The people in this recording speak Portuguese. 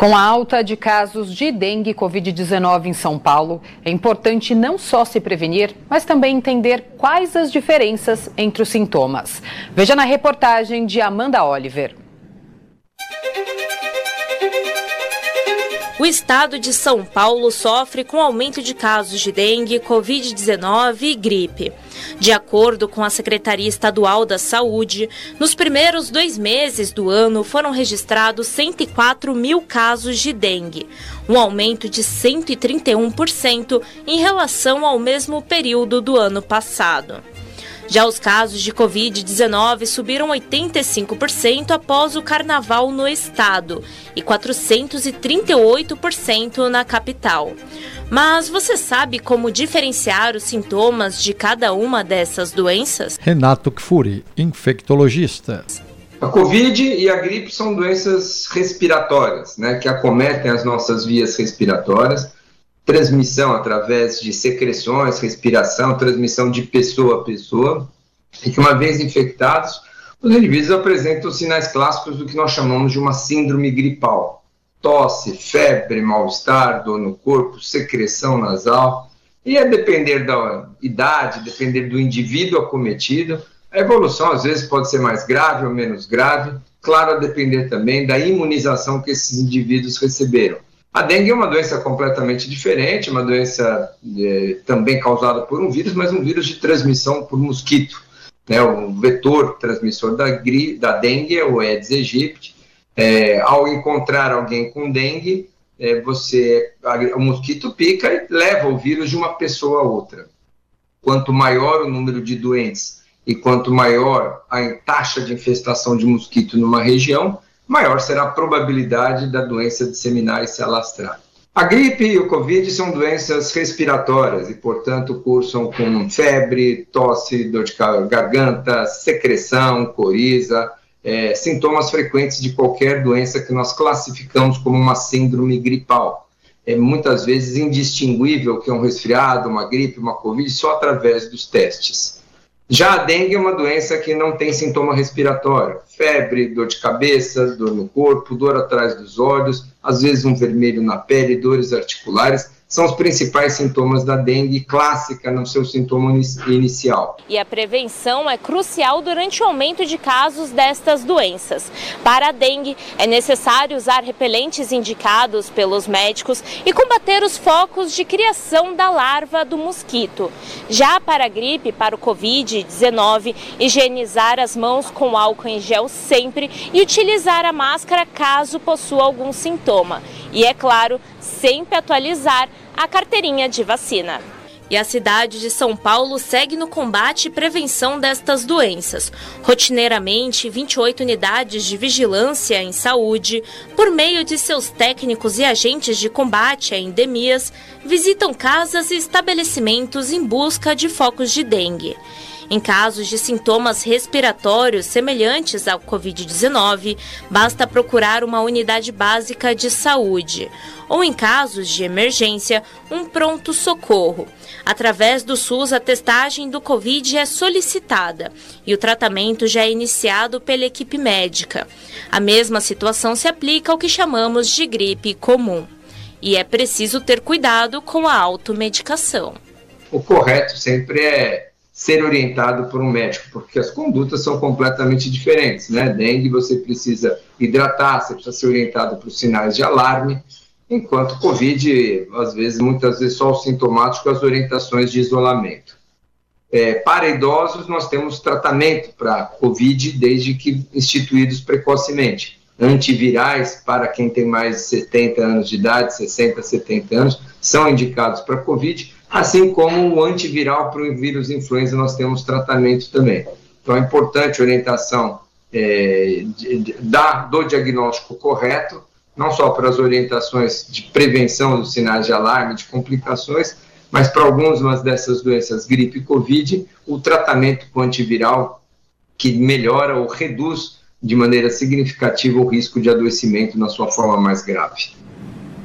Com a alta de casos de dengue e Covid-19 em São Paulo, é importante não só se prevenir, mas também entender quais as diferenças entre os sintomas. Veja na reportagem de Amanda Oliver. O estado de São Paulo sofre com aumento de casos de dengue, Covid-19 e gripe. De acordo com a Secretaria Estadual da Saúde, nos primeiros dois meses do ano foram registrados 104 mil casos de dengue, um aumento de 131% em relação ao mesmo período do ano passado. Já os casos de Covid-19 subiram 85% após o carnaval no estado e 438% na capital. Mas você sabe como diferenciar os sintomas de cada uma dessas doenças? Renato Kfuri, infectologista. A Covid e a gripe são doenças respiratórias, né, que acometem as nossas vias respiratórias transmissão através de secreções, respiração, transmissão de pessoa a pessoa, e que uma vez infectados, os indivíduos apresentam sinais clássicos do que nós chamamos de uma síndrome gripal. Tosse, febre, mal-estar, dor no corpo, secreção nasal, e a depender da idade, depender do indivíduo acometido, a evolução às vezes pode ser mais grave ou menos grave, claro, a depender também da imunização que esses indivíduos receberam. A dengue é uma doença completamente diferente, uma doença é, também causada por um vírus, mas um vírus de transmissão por mosquito. Né? O vetor transmissor da, gri, da dengue é o Aedes aegypti. É, ao encontrar alguém com dengue, é, você, o mosquito pica e leva o vírus de uma pessoa a outra. Quanto maior o número de doentes e quanto maior a taxa de infestação de mosquito numa região, maior será a probabilidade da doença disseminar e se alastrar. A gripe e o Covid são doenças respiratórias e, portanto, cursam com febre, tosse, dor de garganta, secreção, coriza, é, sintomas frequentes de qualquer doença que nós classificamos como uma síndrome gripal. É muitas vezes indistinguível que é um resfriado, uma gripe, uma Covid, só através dos testes. Já a dengue é uma doença que não tem sintoma respiratório, febre, dor de cabeça, dor no corpo, dor atrás dos olhos, às vezes um vermelho na pele, dores articulares são os principais sintomas da dengue clássica no seu sintoma inicial. E a prevenção é crucial durante o aumento de casos destas doenças. Para a dengue, é necessário usar repelentes indicados pelos médicos e combater os focos de criação da larva do mosquito. Já para a gripe, para o Covid-19, higienizar as mãos com álcool em gel sempre e utilizar a máscara caso possua algum sintoma. E é claro, sempre atualizar a carteirinha de vacina. E a cidade de São Paulo segue no combate e prevenção destas doenças. Rotineiramente, 28 unidades de vigilância em saúde, por meio de seus técnicos e agentes de combate a endemias, visitam casas e estabelecimentos em busca de focos de dengue. Em casos de sintomas respiratórios semelhantes ao Covid-19, basta procurar uma unidade básica de saúde ou, em casos de emergência, um pronto-socorro. Através do SUS, a testagem do Covid é solicitada e o tratamento já é iniciado pela equipe médica. A mesma situação se aplica ao que chamamos de gripe comum. E é preciso ter cuidado com a automedicação. O correto sempre é ser orientado por um médico, porque as condutas são completamente diferentes, né? Dengue você precisa hidratar, você precisa ser orientado para os sinais de alarme, enquanto Covid, às vezes, muitas vezes só o sintomático, as orientações de isolamento. É, para idosos, nós temos tratamento para Covid desde que instituídos precocemente. Antivirais para quem tem mais de 70 anos de idade, 60, 70 anos, são indicados para Covid, assim como o antiviral para o vírus influenza nós temos tratamento também. Então é importante a orientação é, de, de, da, do diagnóstico correto, não só para as orientações de prevenção dos sinais de alarme, de complicações, mas para algumas dessas doenças, gripe e Covid, o tratamento com antiviral que melhora ou reduz de maneira significativa o risco de adoecimento na sua forma mais grave.